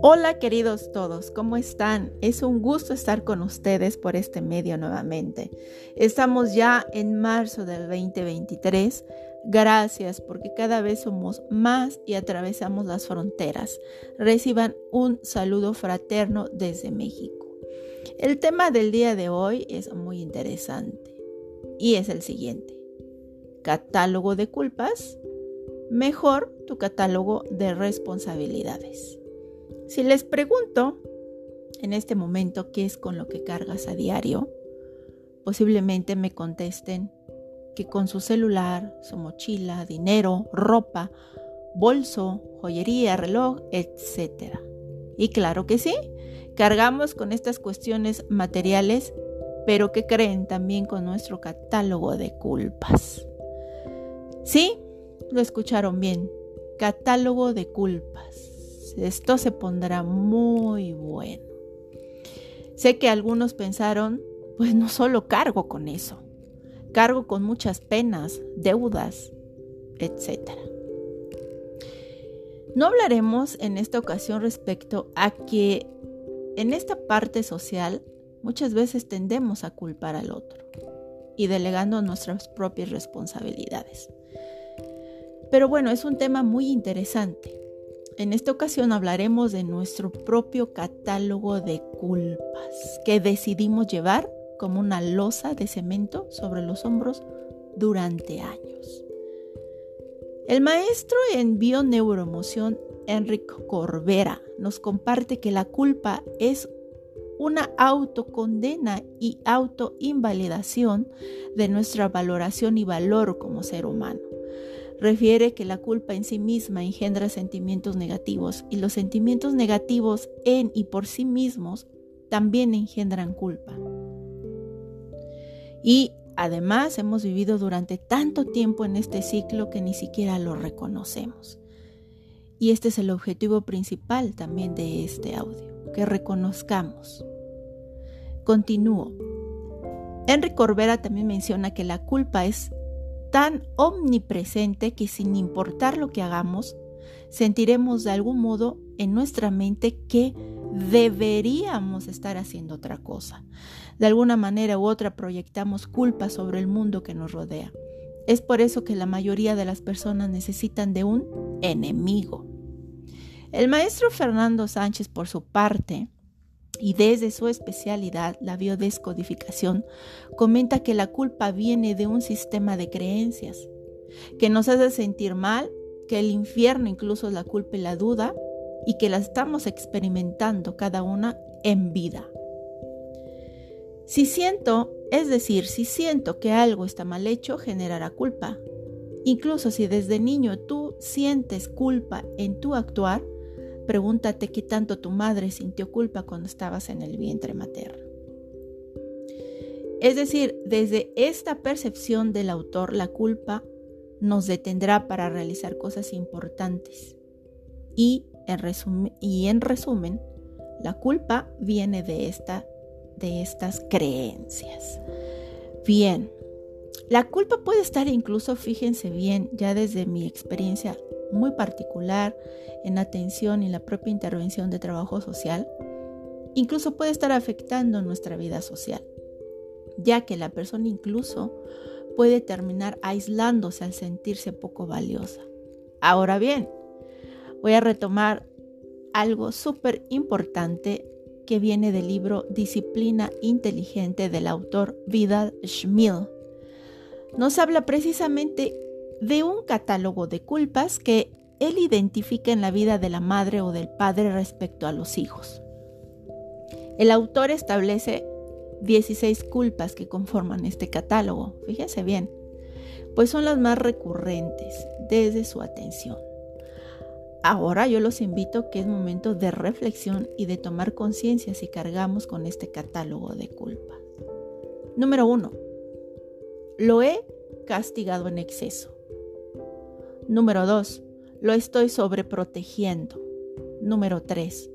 Hola queridos todos, ¿cómo están? Es un gusto estar con ustedes por este medio nuevamente. Estamos ya en marzo del 2023. Gracias porque cada vez somos más y atravesamos las fronteras. Reciban un saludo fraterno desde México. El tema del día de hoy es muy interesante y es el siguiente. Catálogo de culpas. Mejor tu catálogo de responsabilidades. Si les pregunto en este momento qué es con lo que cargas a diario, posiblemente me contesten que con su celular, su mochila, dinero, ropa, bolso, joyería, reloj, etc. Y claro que sí, cargamos con estas cuestiones materiales, pero que creen también con nuestro catálogo de culpas. Sí, lo escucharon bien, catálogo de culpas esto se pondrá muy bueno. Sé que algunos pensaron, pues no solo cargo con eso, cargo con muchas penas, deudas, etc. No hablaremos en esta ocasión respecto a que en esta parte social muchas veces tendemos a culpar al otro y delegando nuestras propias responsabilidades. Pero bueno, es un tema muy interesante en esta ocasión hablaremos de nuestro propio catálogo de culpas que decidimos llevar como una losa de cemento sobre los hombros durante años. El maestro en bioneuroemoción Enrique Corbera nos comparte que la culpa es una autocondena y autoinvalidación de nuestra valoración y valor como ser humano refiere que la culpa en sí misma engendra sentimientos negativos y los sentimientos negativos en y por sí mismos también engendran culpa. Y además hemos vivido durante tanto tiempo en este ciclo que ni siquiera lo reconocemos. Y este es el objetivo principal también de este audio, que reconozcamos. Continúo. Enrique Corbera también menciona que la culpa es tan omnipresente que sin importar lo que hagamos, sentiremos de algún modo en nuestra mente que deberíamos estar haciendo otra cosa. De alguna manera u otra proyectamos culpa sobre el mundo que nos rodea. Es por eso que la mayoría de las personas necesitan de un enemigo. El maestro Fernando Sánchez, por su parte, y desde su especialidad, la biodescodificación, comenta que la culpa viene de un sistema de creencias que nos hace sentir mal, que el infierno incluso la culpa y la duda, y que la estamos experimentando cada una en vida. Si siento, es decir, si siento que algo está mal hecho, generará culpa. Incluso si desde niño tú sientes culpa en tu actuar, Pregúntate qué tanto tu madre sintió culpa cuando estabas en el vientre materno. Es decir, desde esta percepción del autor, la culpa nos detendrá para realizar cosas importantes. Y en, y en resumen la culpa viene de, esta, de estas creencias. Bien, la culpa puede estar incluso, fíjense bien, ya desde mi experiencia muy particular en atención y la propia intervención de trabajo social, incluso puede estar afectando nuestra vida social, ya que la persona incluso puede terminar aislándose al sentirse poco valiosa. Ahora bien, voy a retomar algo súper importante que viene del libro Disciplina Inteligente del autor Vidal Schmil. Nos habla precisamente de un catálogo de culpas que él identifica en la vida de la madre o del padre respecto a los hijos. El autor establece 16 culpas que conforman este catálogo, fíjense bien, pues son las más recurrentes desde su atención. Ahora yo los invito que es momento de reflexión y de tomar conciencia si cargamos con este catálogo de culpas. Número 1. Lo he castigado en exceso. Número 2. Lo estoy sobreprotegiendo. Número 3.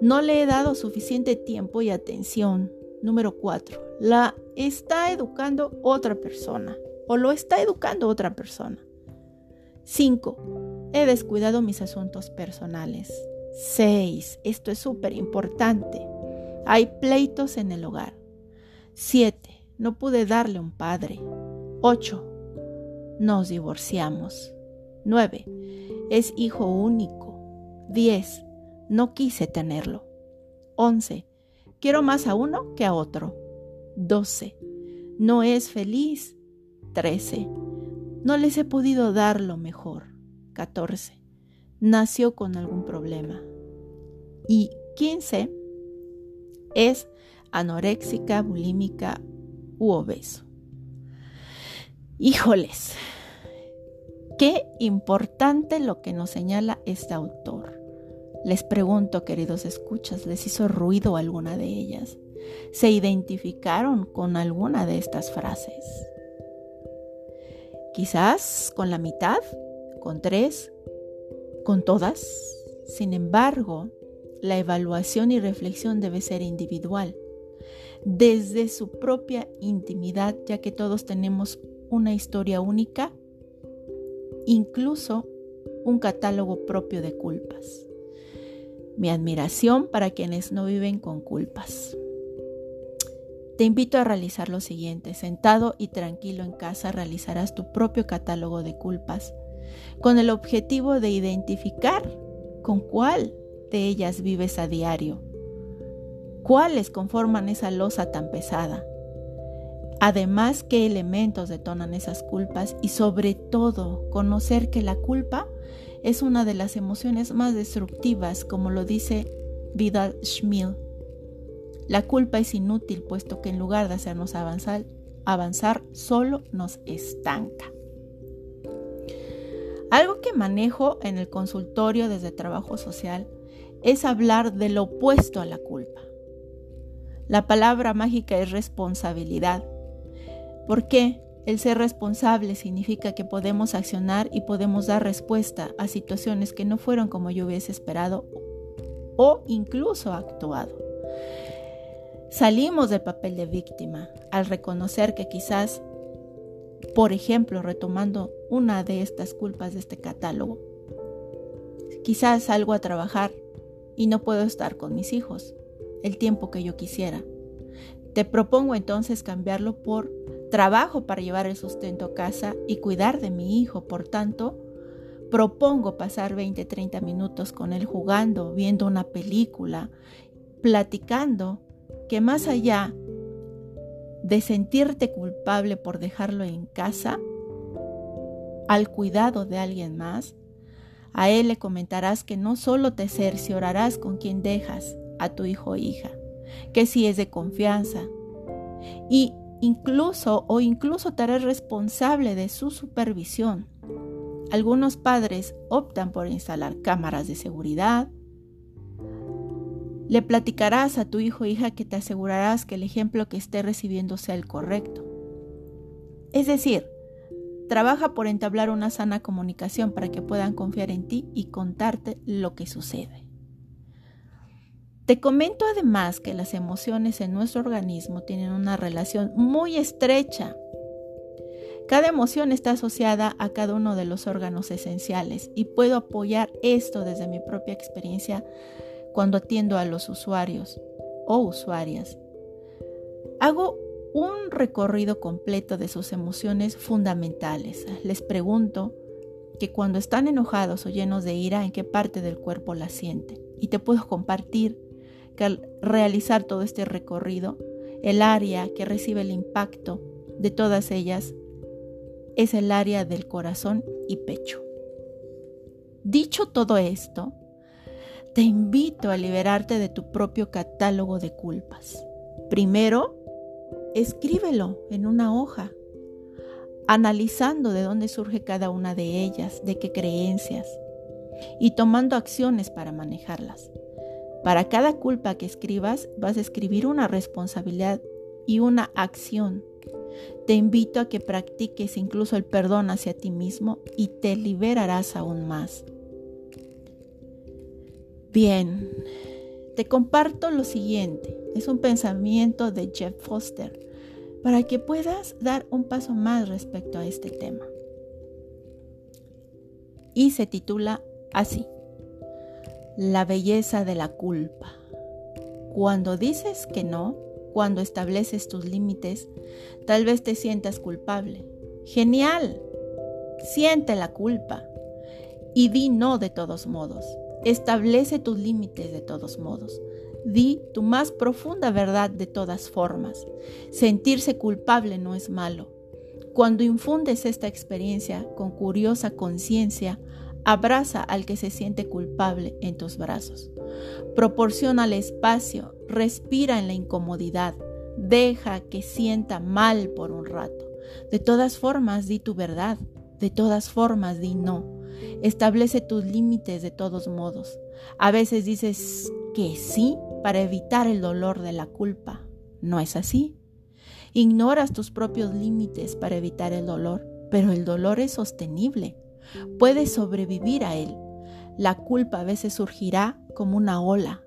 No le he dado suficiente tiempo y atención. Número 4. La está educando otra persona o lo está educando otra persona. 5. He descuidado mis asuntos personales. 6. Esto es súper importante. Hay pleitos en el hogar. 7. No pude darle un padre. 8. Nos divorciamos. 9. Es hijo único. 10. No quise tenerlo. 11. Quiero más a uno que a otro. 12. No es feliz. 13. No les he podido dar lo mejor. 14. Nació con algún problema. Y 15. Es anoréxica, bulímica u obeso. Híjoles, qué importante lo que nos señala este autor. Les pregunto, queridos escuchas, ¿les hizo ruido alguna de ellas? ¿Se identificaron con alguna de estas frases? Quizás con la mitad, con tres, con todas. Sin embargo, la evaluación y reflexión debe ser individual, desde su propia intimidad, ya que todos tenemos una historia única, incluso un catálogo propio de culpas. Mi admiración para quienes no viven con culpas. Te invito a realizar lo siguiente. Sentado y tranquilo en casa realizarás tu propio catálogo de culpas con el objetivo de identificar con cuál de ellas vives a diario. ¿Cuáles conforman esa losa tan pesada? Además, ¿qué elementos detonan esas culpas? Y sobre todo, conocer que la culpa es una de las emociones más destructivas, como lo dice Vidal Schmil. La culpa es inútil, puesto que en lugar de hacernos avanzar, avanzar solo nos estanca. Algo que manejo en el consultorio desde trabajo social es hablar del opuesto a la culpa. La palabra mágica es responsabilidad. ¿Por qué? El ser responsable significa que podemos accionar y podemos dar respuesta a situaciones que no fueron como yo hubiese esperado o incluso actuado. Salimos del papel de víctima al reconocer que quizás, por ejemplo, retomando una de estas culpas de este catálogo, quizás salgo a trabajar y no puedo estar con mis hijos el tiempo que yo quisiera. Te propongo entonces cambiarlo por trabajo para llevar el sustento a casa y cuidar de mi hijo. Por tanto, propongo pasar 20, 30 minutos con él jugando, viendo una película, platicando, que más allá de sentirte culpable por dejarlo en casa, al cuidado de alguien más, a él le comentarás que no solo te cerciorarás con quien dejas a tu hijo o hija, que si es de confianza, y incluso o incluso te harás responsable de su supervisión. Algunos padres optan por instalar cámaras de seguridad. Le platicarás a tu hijo o hija que te asegurarás que el ejemplo que esté recibiendo sea el correcto. Es decir, trabaja por entablar una sana comunicación para que puedan confiar en ti y contarte lo que sucede. Te comento además que las emociones en nuestro organismo tienen una relación muy estrecha. Cada emoción está asociada a cada uno de los órganos esenciales y puedo apoyar esto desde mi propia experiencia cuando atiendo a los usuarios o usuarias. Hago un recorrido completo de sus emociones fundamentales. Les pregunto que cuando están enojados o llenos de ira, en qué parte del cuerpo la sienten. Y te puedo compartir al realizar todo este recorrido, el área que recibe el impacto de todas ellas es el área del corazón y pecho. Dicho todo esto, te invito a liberarte de tu propio catálogo de culpas. Primero, escríbelo en una hoja, analizando de dónde surge cada una de ellas, de qué creencias, y tomando acciones para manejarlas. Para cada culpa que escribas vas a escribir una responsabilidad y una acción. Te invito a que practiques incluso el perdón hacia ti mismo y te liberarás aún más. Bien, te comparto lo siguiente. Es un pensamiento de Jeff Foster para que puedas dar un paso más respecto a este tema. y se titula así, La belleza de la culpa. Cuando dices que no, cuando estableces tus límites, tal vez te sientas culpable. Genial. Siente la culpa y di no de todos modos. Establece tus límites de todos modos. Di tu más profunda verdad de todas formas. Sentirse culpable no es malo. Cuando infundes esta experiencia con curiosa conciencia, abraza al que se siente culpable en tus brazos. Proporciona espacio, respira en la incomodidad, deja que sienta mal por un rato. De todas formas, di tu verdad, de todas formas, di no. Establece tus límites de todos modos. A veces dices que sí para evitar el dolor de la culpa. ¿No es así? Ignoras tus propios límites para evitar el dolor, pero el dolor es sostenible. Puedes sobrevivir a él. La culpa a veces surgirá como una ola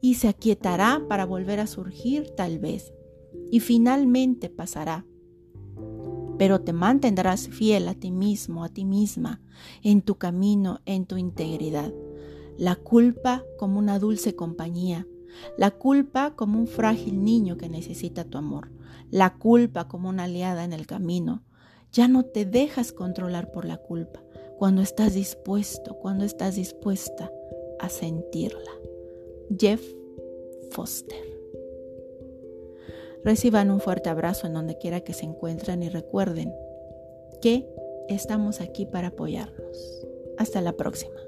y se aquietará para volver a surgir tal vez y finalmente pasará pero te mantendrás fiel a ti mismo, a ti misma, en tu camino, en tu integridad. La culpa como una dulce compañía, la culpa como un frágil niño que necesita tu amor, la culpa como una aliada en el camino. Ya no te dejas controlar por la culpa cuando estás dispuesto, cuando estás dispuesta a sentirla. Jeff Foster. Reciban un fuerte abrazo en donde quiera que se encuentren y recuerden que estamos aquí para apoyarnos. Hasta la próxima.